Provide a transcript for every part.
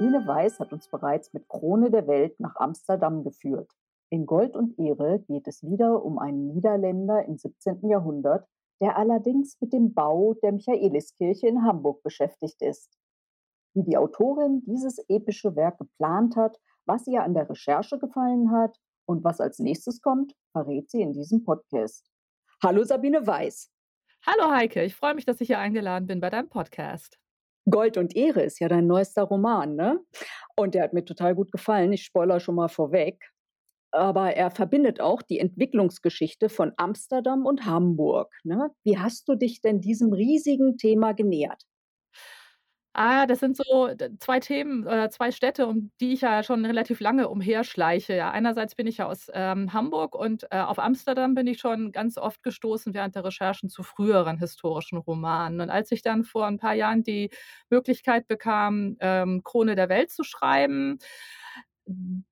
Sabine Weiß hat uns bereits mit Krone der Welt nach Amsterdam geführt. In Gold und Ehre geht es wieder um einen Niederländer im 17. Jahrhundert, der allerdings mit dem Bau der Michaeliskirche in Hamburg beschäftigt ist. Wie die Autorin dieses epische Werk geplant hat, was ihr an der Recherche gefallen hat und was als nächstes kommt, verrät sie in diesem Podcast. Hallo Sabine Weiß. Hallo Heike, ich freue mich, dass ich hier eingeladen bin bei deinem Podcast. Gold und Ehre ist ja dein neuester Roman, ne? Und der hat mir total gut gefallen. Ich spoiler schon mal vorweg. Aber er verbindet auch die Entwicklungsgeschichte von Amsterdam und Hamburg. Ne? Wie hast du dich denn diesem riesigen Thema genähert? Ah, das sind so zwei Themen oder zwei Städte, um die ich ja schon relativ lange umherschleiche. Ja, einerseits bin ich ja aus ähm, Hamburg und äh, auf Amsterdam bin ich schon ganz oft gestoßen während der Recherchen zu früheren historischen Romanen. Und als ich dann vor ein paar Jahren die Möglichkeit bekam, ähm, Krone der Welt zu schreiben,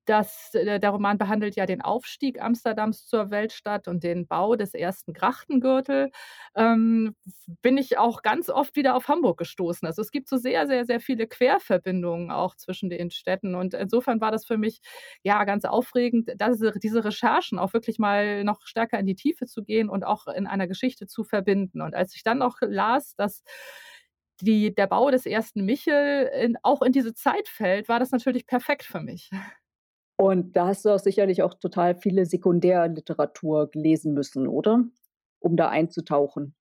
das, äh, der Roman behandelt ja den Aufstieg Amsterdams zur Weltstadt und den Bau des ersten Grachtengürtel. Ähm, bin ich auch ganz oft wieder auf Hamburg gestoßen. Also es gibt so sehr, sehr, sehr viele Querverbindungen auch zwischen den Städten. Und insofern war das für mich ja ganz aufregend, diese, diese Recherchen auch wirklich mal noch stärker in die Tiefe zu gehen und auch in einer Geschichte zu verbinden. Und als ich dann noch las, dass die, der Bau des ersten Michel in, auch in diese Zeit fällt, war das natürlich perfekt für mich. Und da hast du auch sicherlich auch total viele Sekundärliteratur gelesen müssen, oder? Um da einzutauchen.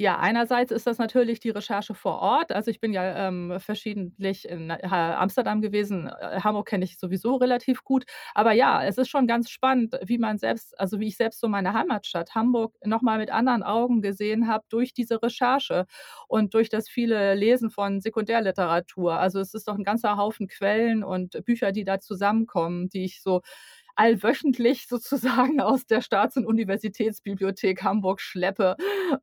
Ja, einerseits ist das natürlich die Recherche vor Ort. Also ich bin ja ähm, verschiedentlich in Amsterdam gewesen. Äh, Hamburg kenne ich sowieso relativ gut. Aber ja, es ist schon ganz spannend, wie man selbst, also wie ich selbst so meine Heimatstadt Hamburg nochmal mit anderen Augen gesehen habe durch diese Recherche und durch das viele Lesen von Sekundärliteratur. Also es ist doch ein ganzer Haufen Quellen und Bücher, die da zusammenkommen, die ich so allwöchentlich sozusagen aus der Staats- und Universitätsbibliothek Hamburg schleppe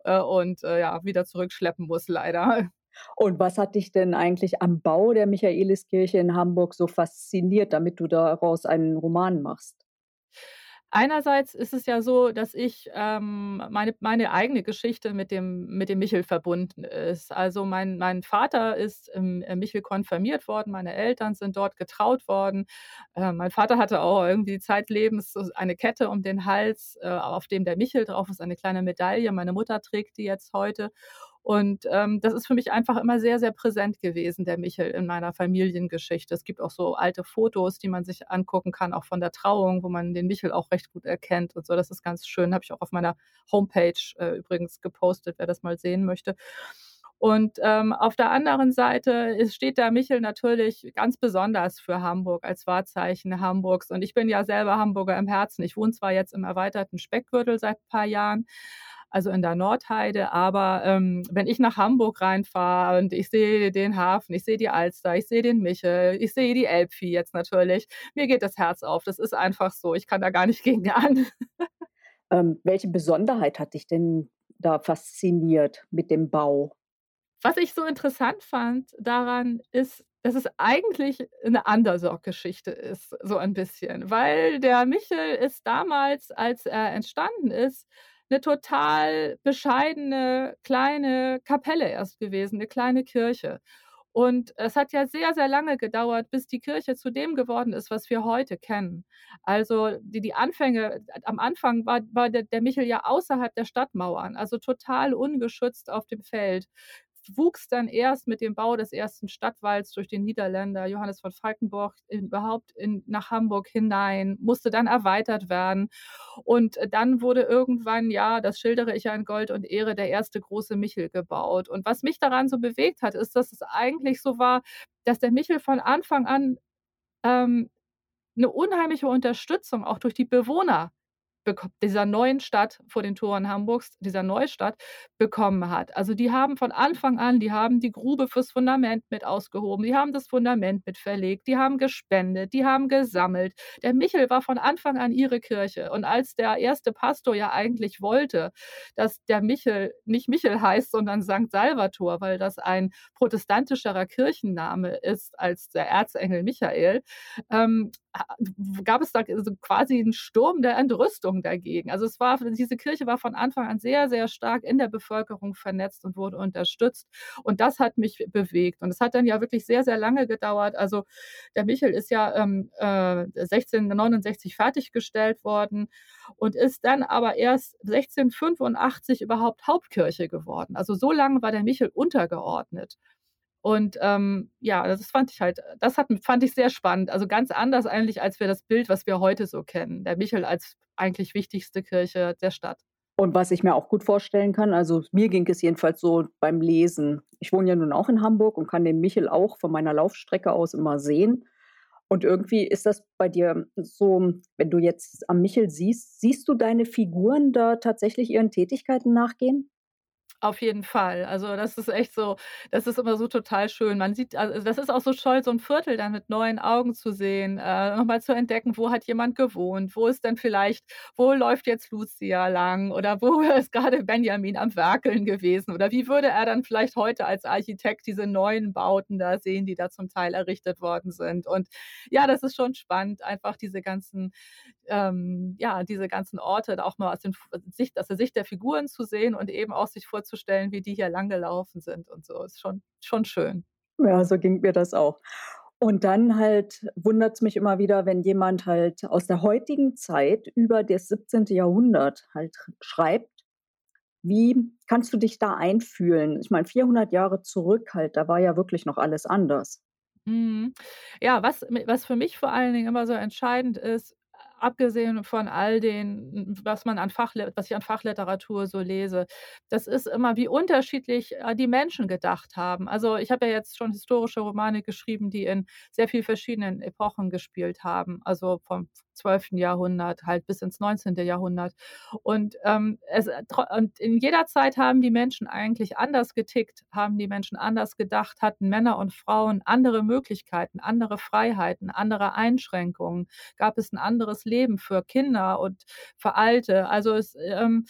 äh, und äh, ja, wieder zurückschleppen muss, leider. Und was hat dich denn eigentlich am Bau der Michaeliskirche in Hamburg so fasziniert, damit du daraus einen Roman machst? Einerseits ist es ja so, dass ich ähm, meine, meine eigene Geschichte mit dem, mit dem Michel verbunden ist. Also mein, mein Vater ist im Michel konfirmiert worden, meine Eltern sind dort getraut worden. Äh, mein Vater hatte auch irgendwie zeitlebens eine Kette um den Hals, äh, auf dem der Michel drauf ist, eine kleine Medaille. Meine Mutter trägt die jetzt heute. Und ähm, das ist für mich einfach immer sehr, sehr präsent gewesen, der Michel in meiner Familiengeschichte. Es gibt auch so alte Fotos, die man sich angucken kann, auch von der Trauung, wo man den Michel auch recht gut erkennt und so. Das ist ganz schön. Habe ich auch auf meiner Homepage äh, übrigens gepostet, wer das mal sehen möchte. Und ähm, auf der anderen Seite steht der Michel natürlich ganz besonders für Hamburg als Wahrzeichen Hamburgs. Und ich bin ja selber Hamburger im Herzen. Ich wohne zwar jetzt im erweiterten Speckgürtel seit ein paar Jahren, also in der Nordheide. Aber ähm, wenn ich nach Hamburg reinfahre und ich sehe den Hafen, ich sehe die Alster, ich sehe den Michel, ich sehe die Elbvieh jetzt natürlich, mir geht das Herz auf. Das ist einfach so. Ich kann da gar nicht gegen an. Ähm, welche Besonderheit hat dich denn da fasziniert mit dem Bau? Was ich so interessant fand daran ist, dass es eigentlich eine Underdog-Geschichte ist, so ein bisschen. Weil der Michel ist damals, als er entstanden ist, eine total bescheidene kleine Kapelle erst gewesen, eine kleine Kirche. Und es hat ja sehr, sehr lange gedauert, bis die Kirche zu dem geworden ist, was wir heute kennen. Also die, die Anfänge, am Anfang war, war der, der Michel ja außerhalb der Stadtmauern, also total ungeschützt auf dem Feld wuchs dann erst mit dem Bau des ersten Stadtwalds durch den Niederländer Johannes von Falkenburg überhaupt in, nach Hamburg hinein, musste dann erweitert werden. Und dann wurde irgendwann, ja, das schildere ich ja in Gold und Ehre, der erste große Michel gebaut. Und was mich daran so bewegt hat, ist, dass es eigentlich so war, dass der Michel von Anfang an ähm, eine unheimliche Unterstützung auch durch die Bewohner dieser neuen Stadt vor den Toren Hamburgs, dieser Neustadt, bekommen hat. Also die haben von Anfang an, die haben die Grube fürs Fundament mit ausgehoben, die haben das Fundament mit verlegt, die haben gespendet, die haben gesammelt. Der Michel war von Anfang an ihre Kirche. Und als der erste Pastor ja eigentlich wollte, dass der Michel nicht Michel heißt, sondern St. Salvator, weil das ein protestantischerer Kirchenname ist als der Erzengel Michael, ähm, gab es da quasi 'n Sturm der Entrüstung dagegen. Also, es war diese Kirche war von Anfang an sehr, sehr stark in der Bevölkerung vernetzt und wurde unterstützt. Und das hat mich bewegt. Und es hat dann ja wirklich sehr, sehr lange gedauert. Also, der Michel ist ja, ähm, äh, 1669 fertiggestellt worden und ist dann aber erst 1685 überhaupt Hauptkirche geworden. Also, so lange war der Michel untergeordnet. Und, ähm, ja, das fand ich halt das hat fand ich sehr spannend. Also, ganz anders eigentlich als wir das Bild, was wir heute so kennen. Der Michel als eigentlich wichtigste Kirche der Stadt. Und was ich mir auch gut vorstellen kann also, mir ging es jedenfalls so beim Lesen. Ich wohne ja nun auch in Hamburg und kann den Michel auch von meiner Laufstrecke aus immer sehen. Und irgendwie ist das bei dir so, wenn du jetzt am Michel siehst, siehst du deine Figuren da tatsächlich ihren Tätigkeiten nachgehen? Auf jeden Fall. Also, das ist echt so das ist immer so total schön. Man sieht also, das ist auch so toll, so 'n Viertel dann mit neuen Augen zu sehen, äh, noch mal zu entdecken, wo hat jemand gewohnt? Wo ist denn vielleicht wo läuft jetzt Lucia lang oder wo ist grade Benjamin am Werkeln gewesen? Oder wie würde er dann vielleicht heute als Architekt diese neuen Bauten da sehen, die da zum Teil errichtet worden sind? Und ja, das ist schon spannend, einfach diese ganzen ähm, ja, diese ganzen Orte auch mal aus den aus der Sicht der Figuren zu sehen und eben auch sich vorzustellen, wie die hier lang gelaufen sind und so. Ist schon schon schön. Ja, so ging mir das auch. Und dann halt wundert's mich immer wieder, wenn jemand halt aus der heutigen Zeit über das 17. Jahrhundert halt schreibt. Wie kannst du dich da einfühlen? Ich meine, 400 Jahre zurück halt, da war ja wirklich noch alles anders. Mhm. Ja, was was für mich vor allen Dingen immer so entscheidend ist, abgesehen von all den was man an Fachle was ich an Fachliteratur so lese, das ist immer, wie unterschiedlich, äh, die Menschen gedacht haben. Also, ich habe ja jetzt schon historische Romane geschrieben, die in sehr viel verschiedenen Epochen gespielt haben, also vom 12. Jahrhundert halt bis ins 19. Jahrhundert. Und, ähm, es tro und in jeder Zeit haben die Menschen eigentlich anders getickt, haben die Menschen anders gedacht, hatten Männer und Frauen andere Möglichkeiten, andere Freiheiten, andere Einschränkungen. Gab es 'n anderes Leben für Kinder und für Alte. Also, es, ähm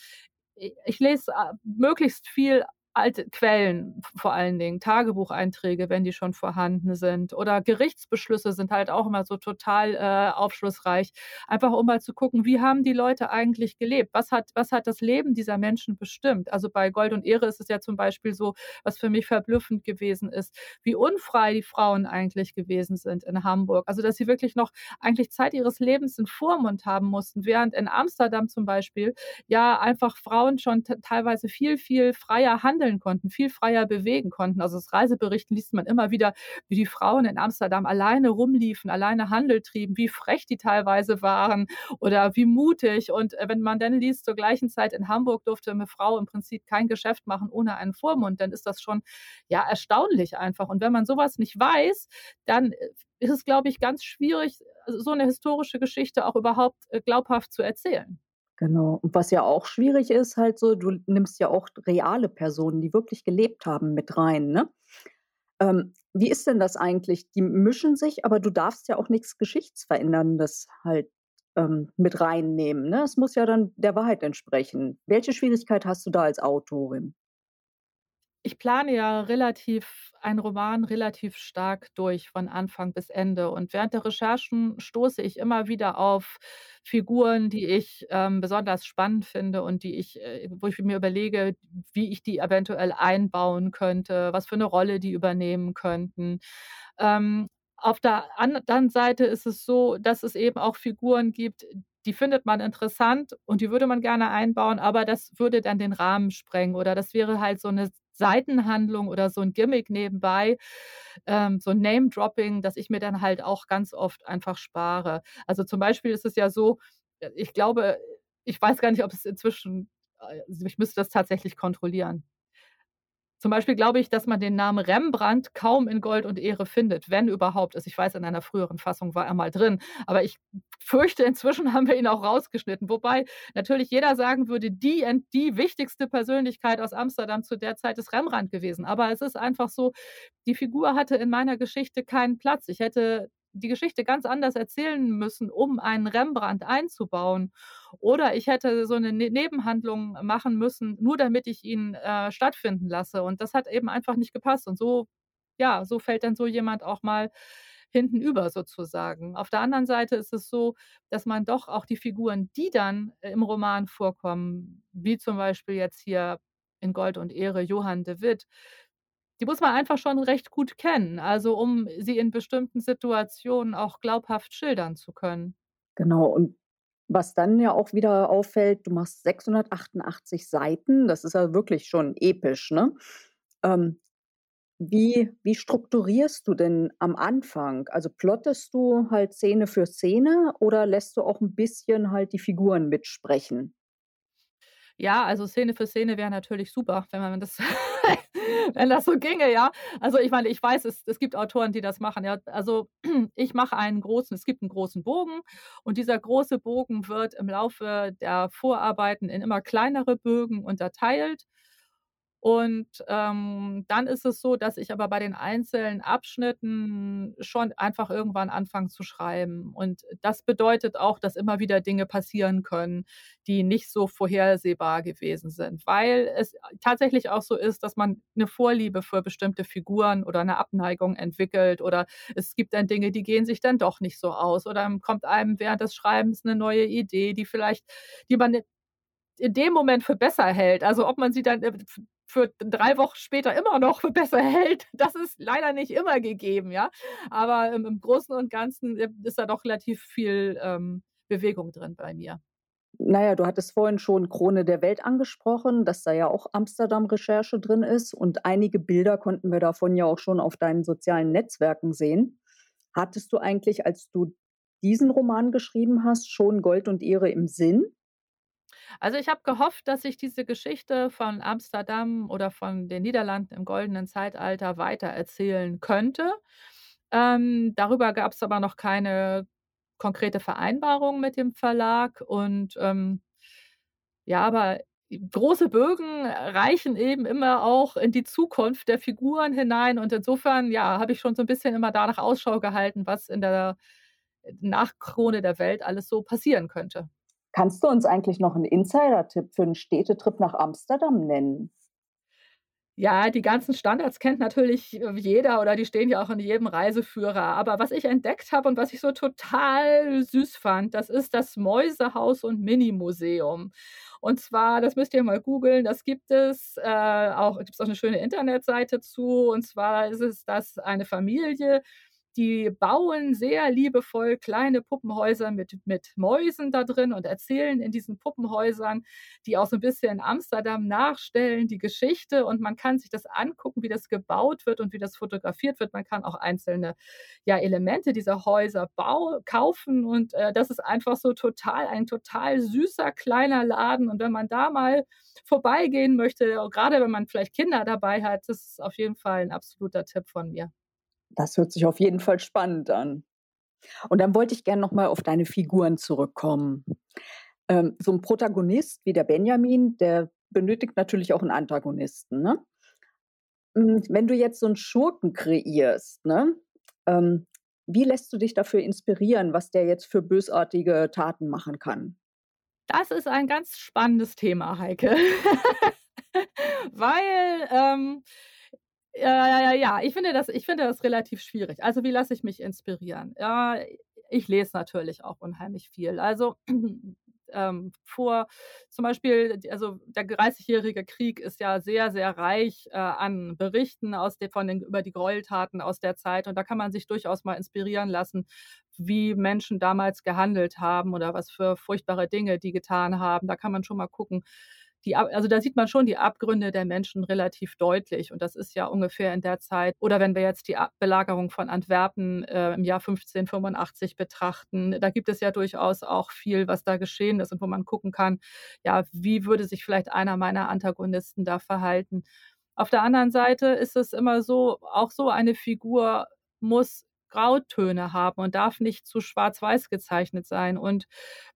ich lese, äh, möglichst viel alte Quellen vor allen Dingen, Tagebucheinträge, wenn die schon vorhanden sind. Oder Gerichtsbeschlüsse sind halt auch immer so total, äh, aufschlussreich. Einfach um mal zu gucken, wie haben die Leute eigentlich gelebt? Was hat was hat das Leben dieser Menschen bestimmt? Also, bei Gold und Ehre ist es ja zum Beispiel so, was für mich verblüffend gewesen ist, wie unfrei die Frauen eigentlich gewesen sind in Hamburg. Also, dass sie wirklich noch eigentlich Zeit ihres Lebens 'n Vormund haben mussten, während in Amsterdam zum Beispiel ja einfach Frauen schon teilweise viel, viel freier handeln konnten, viel freier bewegen konnten. Also, aus Reiseberichten liest man immer wieder, wie die Frauen in Amsterdam alleine rumliefen, alleine Handel trieben, wie frech die teilweise waren oder wie mutig. Und, äh, wenn man dann liest, zur gleichen Zeit in Hamburg durfte 'ne Frau im Prinzip kein Geschäft machen ohne einen Vormund, dann ist das schon, ja, erstaunlich einfach. Und wenn man so was nicht weiß, dann, äh, ist es, glaube ich, ganz schwierig, so 'ne historische Geschichte auch überhaupt, äh, glaubhaft zu erzählen. Genau. Und was ja auch schwierig ist halt so, du nimmst ja auch reale Personen, die wirklich gelebt haben, mit rein, ne? Ähm, wie ist denn das eigentlich? Die mischen sich, aber du darfst ja auch nix Geschichtsveränderndes halt, ähm, mit reinnehmen, ne? Es muss ja dann der Wahrheit entsprechen. Welche Schwierigkeit hast du da als Autorin? Ich plane ja relativ einen Roman relativ stark durch von Anfang bis Ende. Und während der Recherchen stoße ich immer wieder auf Figuren, die ich, ähm, besonders spannend finde und die ich äh, wo ich mir überlege, wie ich die eventuell einbauen könnte, was für 'ne Rolle die übernehmen könnten. Ähm, auf der anderen Seite ist es so, dass es eben auch Figuren gibt, die findet man interessant und die würde man gerne einbauen, aber das würde dann den Rahmen sprengen oder das wäre halt so 'ne Seitenhandlung oder so 'n Gimmick nebenbei, ähm, so 'n Name-Dropping, das ich mir dann halt auch ganz oft einfach spare. Also, zum Beispiel ist es ja so, äh, ich glaube ich weiß gar nicht, ob es inzwischen äh, also, ich müsste das tatsächlich kontrollieren. Zum Beispiel glaube ich, dass man den Namen Rembrandt kaum in Gold und Ehre findet, wenn überhaupt. Also, ich weiß, in einer früheren Fassung war er mal drin, aber ich fürchte, inzwischen haben wir ihn auch rausgeschnitten. Wobei natürlich jeder sagen würde, die ent die wichtigste Persönlichkeit aus Amsterdam zu der Zeit ist Rembrandt gewesen. Aber es ist einfach so, die Figur hatte in meiner Geschichte keinen Platz. Ich hätte die Geschichte ganz anders erzählen müssen, um einen Rembrandt einzubauen. Oder ich hätte so 'ne Ne Nebenhandlung machen müssen, nur damit ich ihn, äh, stattfinden lasse. Und das hat eben einfach nicht gepasst. Und so ja, so fällt dann so jemand auch mal hinten über sozusagen. Auf der anderen Seite ist es so, dass man doch auch die Figuren, die dann im Roman vorkommen, wie zum Beispiel jetzt hier in „Gold und Ehre“ Johann de Witt, die muss man einfach schon recht gut kennen, also, um sie in bestimmten Situationen auch glaubhaft schildern zu können. Genau, und was dann ja auch wieder auffällt, du machst 688 Seiten, das ist ja wirklich schon episch, ne? Ähm, wie wie strukturierst du denn am Anfang? Also, plottest du halt Szene für Szene oder lässt du auch 'n bisschen halt die Figuren mitsprechen? Ja, also, Szene für Szene wäre natürlich super, wenn man das wenn das so ginge, ja. Also, ich meine, ich weiß, es es gibt Autoren, die das machen, ja. Also, ich mache einen großen es gibt 'n großen Bogen und dieser große Bogen wird im Laufe der Vorarbeiten in immer kleinere Bögen unterteilt. Und, ähm, dann ist es so, dass ich aber bei den einzelnen Abschnitten schon einfach irgendwann anfange zu schreiben. Und das bedeutet auch, dass immer wieder Dinge passieren können, die nicht so vorhersehbar gewesen sind, weil es tatsächlich auch so ist, dass man 'ne Vorliebe für bestimmte Figuren oder 'ne Abneigung entwickelt oder es gibt dann Dinge, die gehen sich dann doch nicht so aus oder kommt einem während des Schreibens 'ne neue Idee, die vielleicht die man in dem Moment für besser hält. Also, ob man sie dann, äh, für 3 Wochen später immer noch besser hält, das ist leider nicht immer gegeben, ja. Aber im im Großen und Ganzen, äh, ist da doch relativ viel, ähm, Bewegung drin bei mir. Na ja, du hattest vorhin schon „Krone der Welt“ angesprochen, dass da ja auch Amsterdam-Recherche drin ist und einige Bilder konnten wir davon ja auch schon auf deinen sozialen Netzwerken sehen. Hattest du eigentlich, als du diesen Roman geschrieben hast, schon „Gold und Ehre“ im Sinn? Also, ich habe gehofft, dass ich diese Geschichte von Amsterdam oder von den Niederlanden im Goldenen Zeitalter weitererzählen könnte. Ähm, darüber gab's aber noch keine konkrete Vereinbarung mit dem Verlag und, ähm ja, aber große Bögen reichen eben immer auch in die Zukunft der Figuren hinein und insofern, ja, habe ich schon so 'n bisschen immer danach Ausschau gehalten, was in der nach „Krone der Welt“ alles so passieren könnte. Kannst du uns eigentlich noch 'n Insidertipp für 'n Städtetrip nach Amsterdam nennen? Ja, die ganzen Standards kennt natürlich, äh, jeder oder die stehen ja auch in jedem Reiseführer. Aber was ich entdeckt habe und was ich so total süß fand, das ist das Mäusehaus und Minimuseum. Und zwar, das müsst ihr mal googeln, das gibt es, äh, auch gibt's auch 'ne schöne Internetseite zu. Und zwar ist es das eine Familie, die bauen sehr liebevoll kleine Puppenhäuser mit mit Mäusen da drin und erzählen in diesen Puppenhäusern, die auch so 'n bisschen Amsterdam nachstellen, die Geschichte. Und man kann sich das angucken, wie das gebaut wird und wie das fotografiert wird. Man kann auch einzelne, ja, Elemente dieser Häuser bau kaufen und, äh, das ist einfach so total ein total süßer kleiner Laden. Und wenn man da mal vorbeigehen möchte, grade wenn man vielleicht Kinder dabei hat, das ist auf jeden Fall 'n absoluter Tipp von mir. Das hört sich auf jeden Fall spannend an. Und dann wollte ich gern noch mal auf deine Figuren zurückkommen. Ähm, so 'n Protagonist wie der Benjamin, der benötigt natürlich auch 'n Antagonisten, ne? Hm, wenn du jetzt so 'n Schurken kreierst, ne, ähm, wie lässt du dich dafür inspirieren, was der jetzt für bösartige Taten machen kann? Das ist ein ganz spannendes Thema, Heike. Weil, ähm, äh, ja, ich finde das ich finde das relativ schwierig. Also, wie lasse ich mich inspirieren? Ja, ich lese natürlich auch unheimlich viel. Also, ähm, vor zum Beispiel also, der Dreißigjährige Krieg ist ja sehr, sehr reich, äh, an Berichten aus de von den über die Gräueltaten aus der Zeit. Und da kann man sich durchaus mal inspirieren lassen, wie Menschen damals gehandelt haben oder was für furchtbare Dinge die getan haben. Da kann man schon mal gucken. Die also, da sieht man schon die Abgründe der Menschen relativ deutlich. Und das ist ja ungefähr in der Zeit oder wenn wir jetzt die Belagerung von Antwerpen, äh, im Jahr 1585 betrachten, da gibt es ja durchaus auch viel, was da geschehen ist und wo man gucken kann, ja, wie würde sich vielleicht einer meiner Antagonisten da verhalten? Auf der anderen Seite ist es immer so auch so eine Figur muss Grautöne haben und darf nicht zu schwarz-weiß gezeichnet sein. Und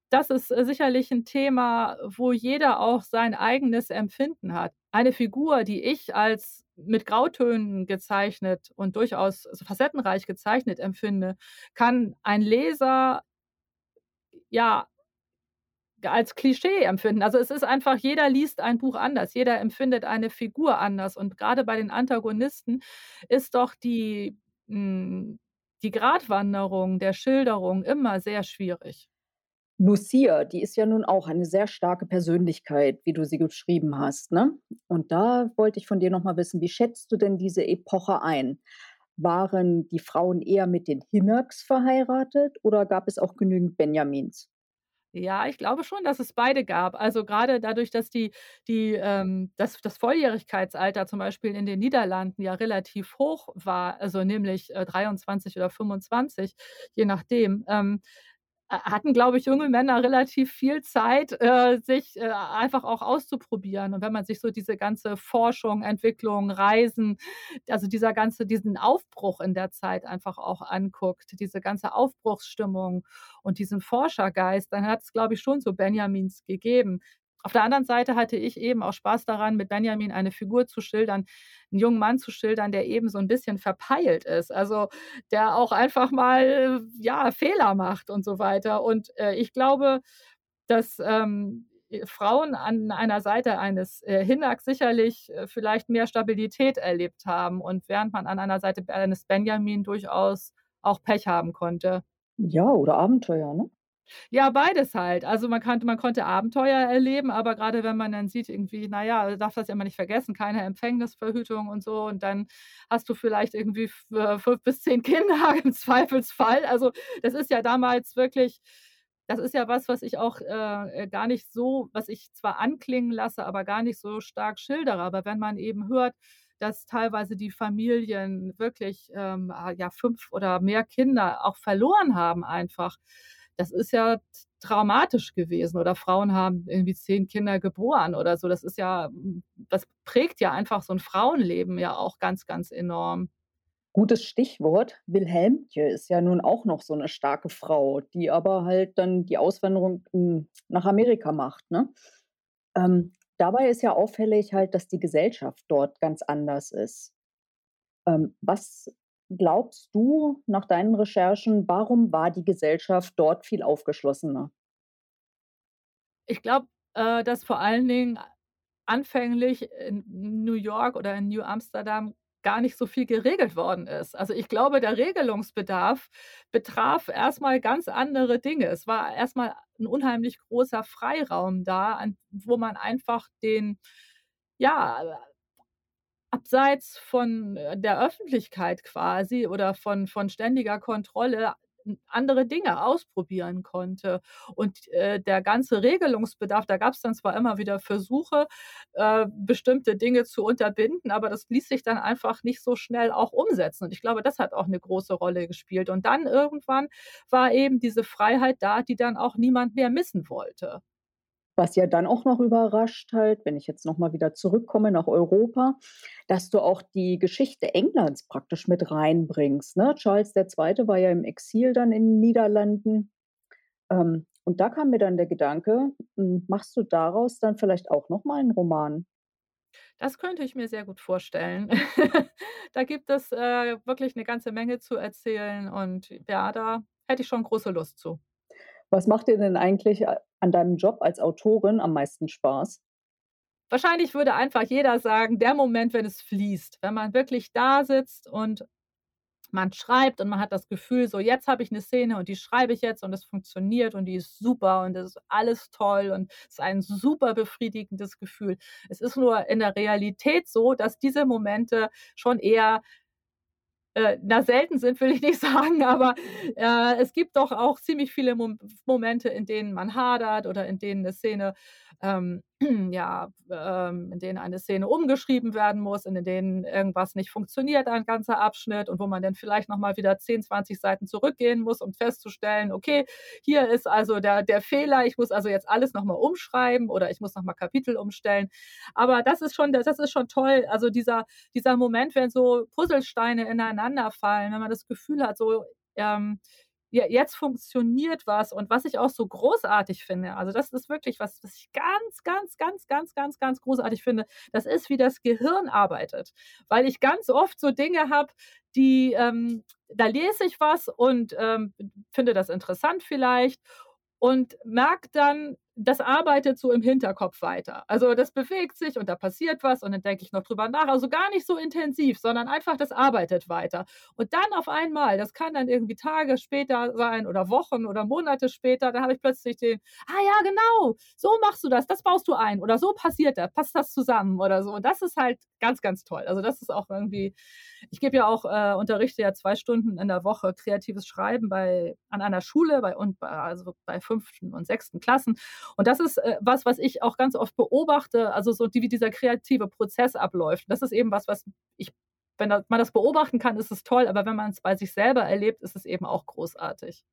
das ist, äh, sicherlich 'n Thema, wo jeder auch sein eigenes Empfinden hat. Eine Figur, die ich als mit Grautönen gezeichnet und durchaus so facettenreich gezeichnet empfinde, kann ein Leser ja als Klischee empfinden. Also, es ist einfach jeder liest ein Buch anders. Jeder empfindet eine Figur anders. Und grade bei den Antagonisten ist doch die hm, die Gratwanderung der Schilderung immer sehr schwierig. Lucia, die ist ja nun auch eine sehr starke Persönlichkeit, wie du sie beschrieben hast, ne? Und da wollte ich von dir noch mal wissen, wie schätzt du denn diese Epoche ein? Waren die Frauen eher mit den Hinnacks verheiratet oder gab es auch genügend Benjamins? Ja, ich glaube schon, dass es beide gab. Also, grade dadurch, dass die die, ähm das das Volljährigkeitsalter zum Beispiel in den Niederlanden ja relativ hoch war, also nämlich, äh, 23 oder 25, je nachdem, ähm, hatten, glaube ich, junge Männer relativ viel Zeit, äh, sich, äh, einfach auch auszuprobieren. Und wenn man sich so diese ganze Forschung, Entwicklung, Reisen, also dieser ganze diesen Aufbruch in der Zeit einfach auch anguckt, diese ganze Aufbruchsstimmung und diesen Forschergeist, dann hat's, glaube ich, schon so Benjamins gegeben. Auf der anderen Seite hatte ich eben auch Spaß daran, mit Benjamin eine Figur zu schildern 'n jungen Mann zu schildern, der eben so 'n bisschen verpeilt ist, also, der auch einfach mal, ja, Fehler macht und so weiter. Und, äh, ich glaube, dass, ähm, äh, Frauen an einer Seite eines, äh, Hinnacks sicherlich, äh, vielleicht mehr Stabilität erlebt haben und während man an einer Seite eines Benjamin durchaus auch Pech haben konnte. Ja, oder Abenteuer, ne? Ja, beides halt. Also, man kannte man konnte Abenteuer erleben, aber grade wenn man dann sieht irgendwie, na ja, darfst das ja immer nicht vergessen, keine Empfängnisverhütung und so und dann hast du vielleicht irgendwie äh, 5 bis 10 Kinder im Zweifelsfall. Also, das ist ja damals wirklich das ist ja was, was ich auch, äh, gar nicht so was ich zwar anklingen lasse, aber gar nicht so stark schildere. Aber wenn man eben hört, dass teilweise die Familien wirklich, ähm, ah, ja, 5 oder mehr Kinder auch verloren haben einfach, das ist ja traumatisch gewesen. Oder Frauen haben irgendwie 10 Kinder geboren oder so. Das ist ja das prägt ja einfach so 'n Frauenleben ja auch ganz, ganz enorm. Gutes Stichwort. Wilhelmje ist ja nun auch noch so 'ne starke Frau, die aber halt dann die Auswanderung, hm, nach Amerika macht, ne? Ähm, dabei ist ja auffällig halt, dass die Gesellschaft dort ganz anders ist. Ähm, was glaubst du nach deinen Recherchen, warum war die Gesellschaft dort viel aufgeschlossener? Ich glaube, äh, dass vor allen Dingen anfänglich in New York oder in New Amsterdam gar nicht so viel geregelt worden ist. Also, ich glaube, der Regelungsbedarf betraf erst mal ganz andere Dinge. Es war erst mal 'n unheimlich großer Freiraum da, wo man einfach den ja, abseits von, äh, der Öffentlichkeit quasi oder von von ständiger Kontrolle andere Dinge ausprobieren konnte. Und, äh, der ganze Regelungsbedarf da gab's dann zwar immer wieder Versuche, äh, bestimmte Dinge zu unterbinden, aber das ließ sich dann einfach nicht so schnell auch umsetzen. Und ich glaube, das hat auch 'ne große Rolle gespielt. Und dann irgendwann war eben diese Freiheit da, die dann auch niemand mehr missen wollte. Was ja dann auch noch überrascht halt, wenn ich jetzt noch mal wieder zurückkomme nach Europa, dass du auch die Geschichte Englands praktisch mit reinbringst, ne? Charles II. war ja im Exil dann in den Niederlanden. Ähm, und da kam mir dann der Gedanke, hm, machst du daraus dann vielleicht auch noch mal 'n Roman? Das könnte ich mir sehr gut vorstellen. Da gibt es, äh, wirklich 'ne ganze Menge zu erzählen und ja, da hätte ich schon große Lust zu. Was macht dir denn eigentlich a an deinem Job als Autorin am meisten Spaß? Wahrscheinlich würde einfach jeder sagen, der Moment, wenn es fließt, wenn man wirklich da sitzt und man schreibt und man hat das Gefühl, so: „Jetzt habe ich 'ne Szene und die schreibe ich jetzt und es funktioniert und die ist super und das ist alles toll und es ist ein super befriedigendes Gefühl.“ Es ist nur in der Realität so, dass diese Momente schon eher äh, na, selten sind, will ich nicht sagen, aber, äh, es gibt doch auch ziemlich viele Mom Momente, in denen man hadert oder in denen 'ne Szene, ähm, ja, ähm in denen eine Szene umgeschrieben werden muss, in denen irgendwas nicht funktioniert, ein ganzer Abschnitt und wo man dann vielleicht noch mal wieder 10, 20 Seiten zurückgehen muss, um festzustellen: „Okay, hier ist also der der Fehler. Ich muss also jetzt alles noch mal umschreiben oder ich muss noch mal Kapitel umstellen.“ Aber das ist schon das ist schon toll. Also, dieser dieser Moment, wenn so Puzzlesteine ineinanderfallen, wenn man das Gefühl hat, so, ähm, j jetzt funktioniert was. Und was ich auch so großartig finde, also, das ist wirklich was, was ich ganz, ganz, ganz, ganz, ganz, ganz großartig finde, das ist, wie das Gehirn arbeitet. Weil ich ganz oft so Dinge habe, die, ähm da lese ich was und, ähm, finde das interessant vielleicht und merke dann das arbeitet so im Hinterkopf weiter. Also, das bewegt sich und da passiert was und dann denke ich noch drüber nach. Also, gar nicht so intensiv, sondern einfach das arbeitet weiter. Und dann auf einmal, das kann dann irgendwie Tage später sein oder Wochen oder Monate später, dann habe ich plötzlich den: „Ah ja, genau, so machst du das, das baust du ein oder so passiert das, passt das zusammen“ oder so. Und das ist halt ganz, ganz toll. Also, das ist auch irgendwie ich gebe ja auch äh, unterrichte ja 2 Stunden in der Woche kreatives Schreiben bei an einer Schule bei und also bei 5. und 6. Klassen. Und das ist äh, was, was ich auch ganz oft beobachte, also so die, wie dieser kreative Prozess abläuft. Das ist eben was, was ich, wenn man das beobachten kann, ist es toll, aber wenn man es bei sich selber erlebt, ist es eben auch großartig.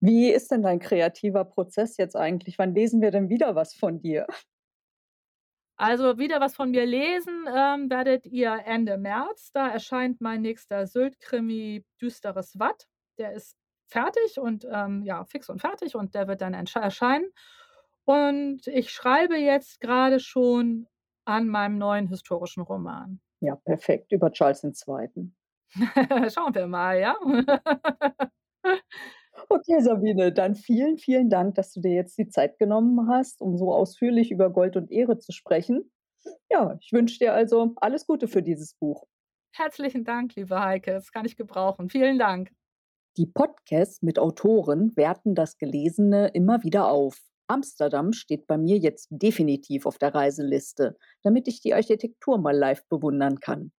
Wie ist denn dein kreativer Prozess jetzt eigentlich? Wann lesen wir denn wieder was von dir? Also wieder was von mir lesen ähm, werdet ihr Ende März. Da erscheint mein nächster Sylt-Krimi Düsteres Watt. Der ist fertig und ähm, ja, fix und fertig und der wird dann erscheinen. Und ich schreibe jetzt gerade schon an meinem neuen historischen Roman. Ja, perfekt, über Charles II. Schauen wir mal, ja? Okay, Sabine, dann vielen, vielen Dank, dass du dir jetzt die Zeit genommen hast, um so ausführlich über Gold und Ehre zu sprechen. Ja, ich wünsche dir also alles Gute für dieses Buch. Herzlichen Dank, liebe Heike, das kann ich gebrauchen. Vielen Dank. Die Podcasts mit Autoren werten das Gelesene immer wieder auf. Amsterdam steht bei mir jetzt definitiv auf der Reiseliste, damit ich die Architektur mal live bewundern kann.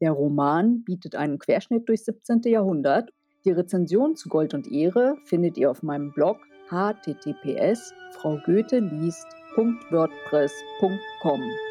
Der Roman bietet einen Querschnitt durchs 17. Jahrhundert. Die Rezension zu Gold und Ehre findet ihr auf meinem Blog https fraugoetheliest.wordpress.com.